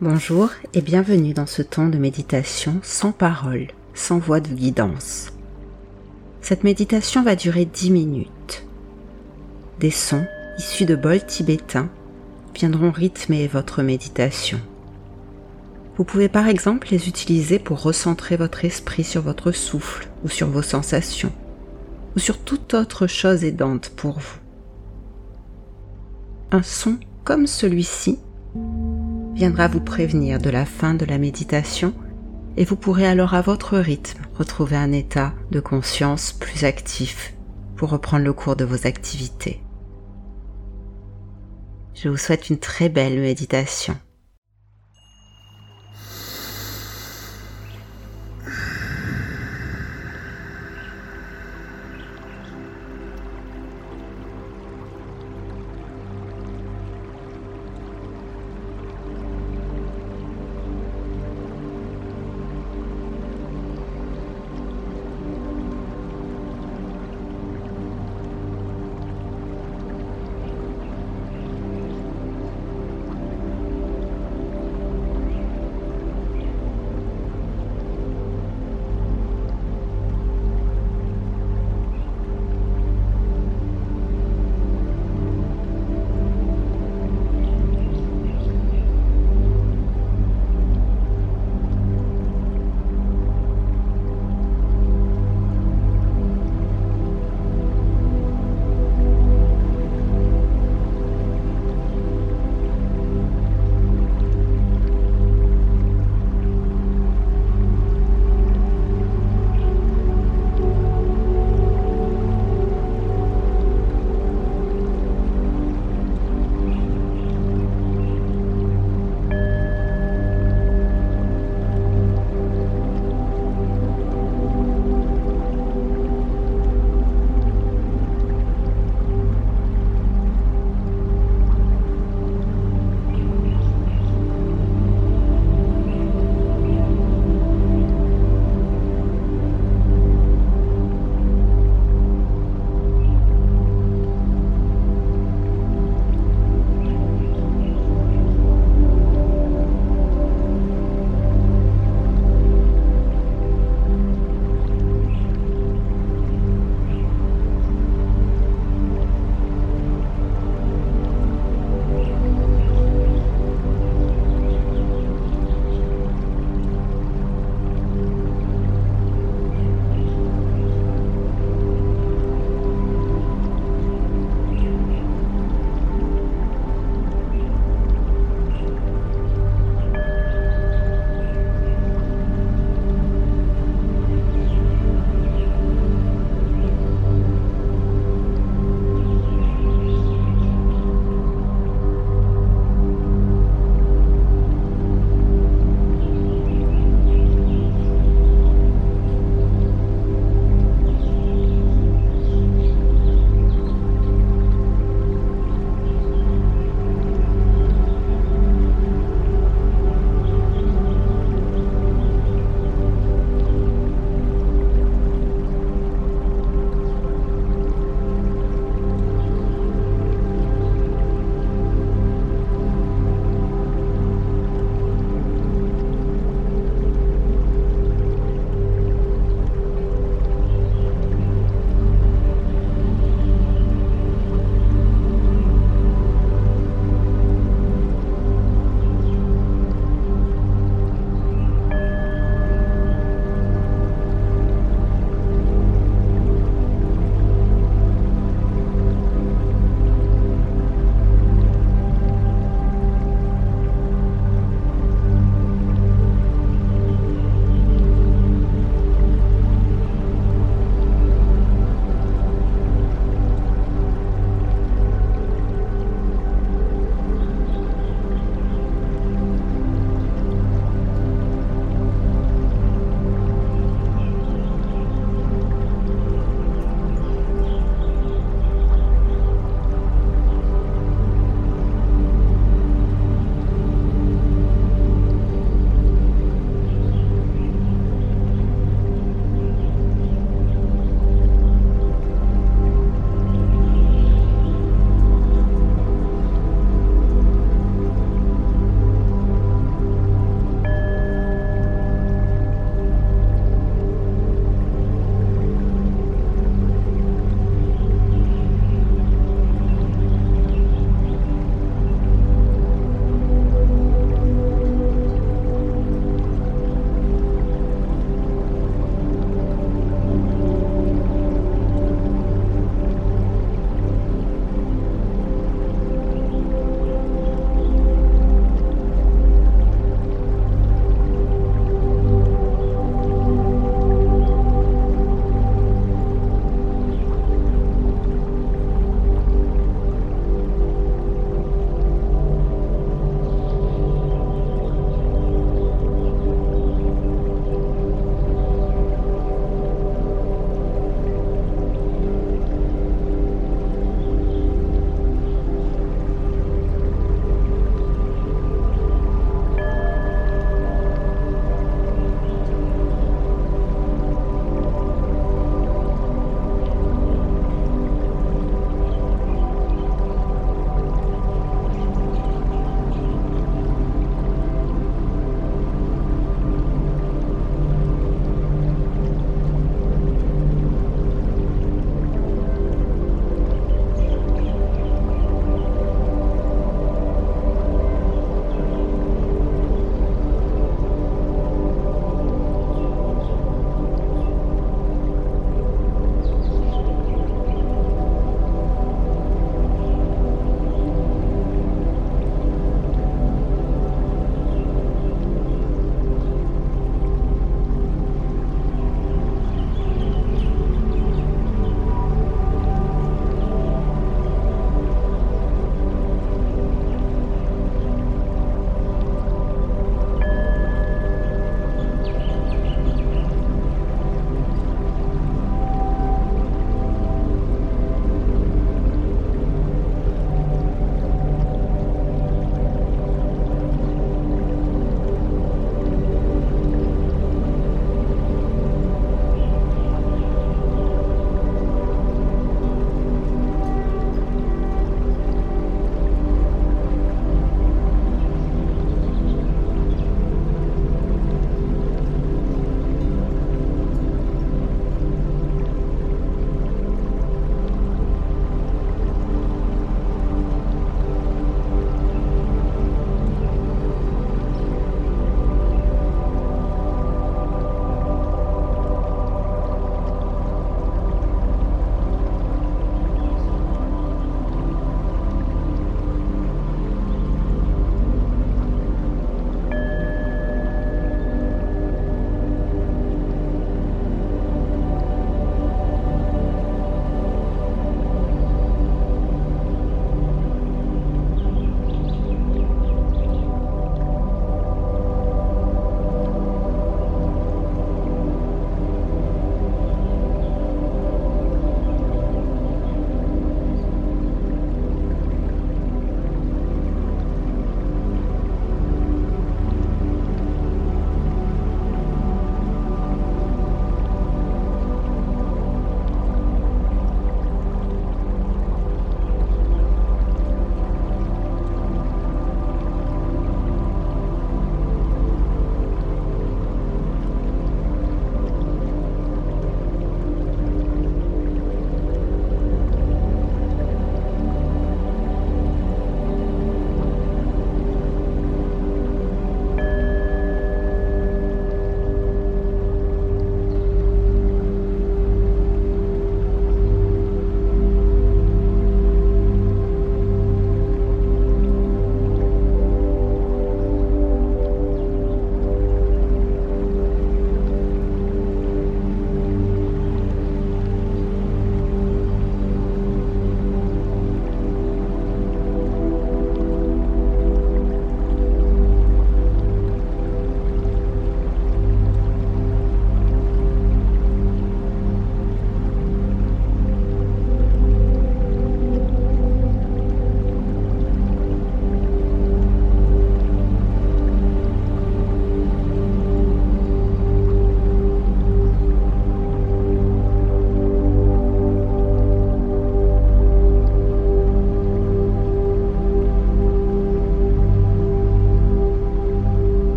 Bonjour et bienvenue dans ce temps de méditation sans parole, sans voix de guidance. Cette méditation va durer 10 minutes. Des sons issus de bols tibétains viendront rythmer votre méditation. Vous pouvez par exemple les utiliser pour recentrer votre esprit sur votre souffle ou sur vos sensations ou sur toute autre chose aidante pour vous. Un son comme celui-ci viendra vous prévenir de la fin de la méditation et vous pourrez alors à votre rythme retrouver un état de conscience plus actif pour reprendre le cours de vos activités. Je vous souhaite une très belle méditation.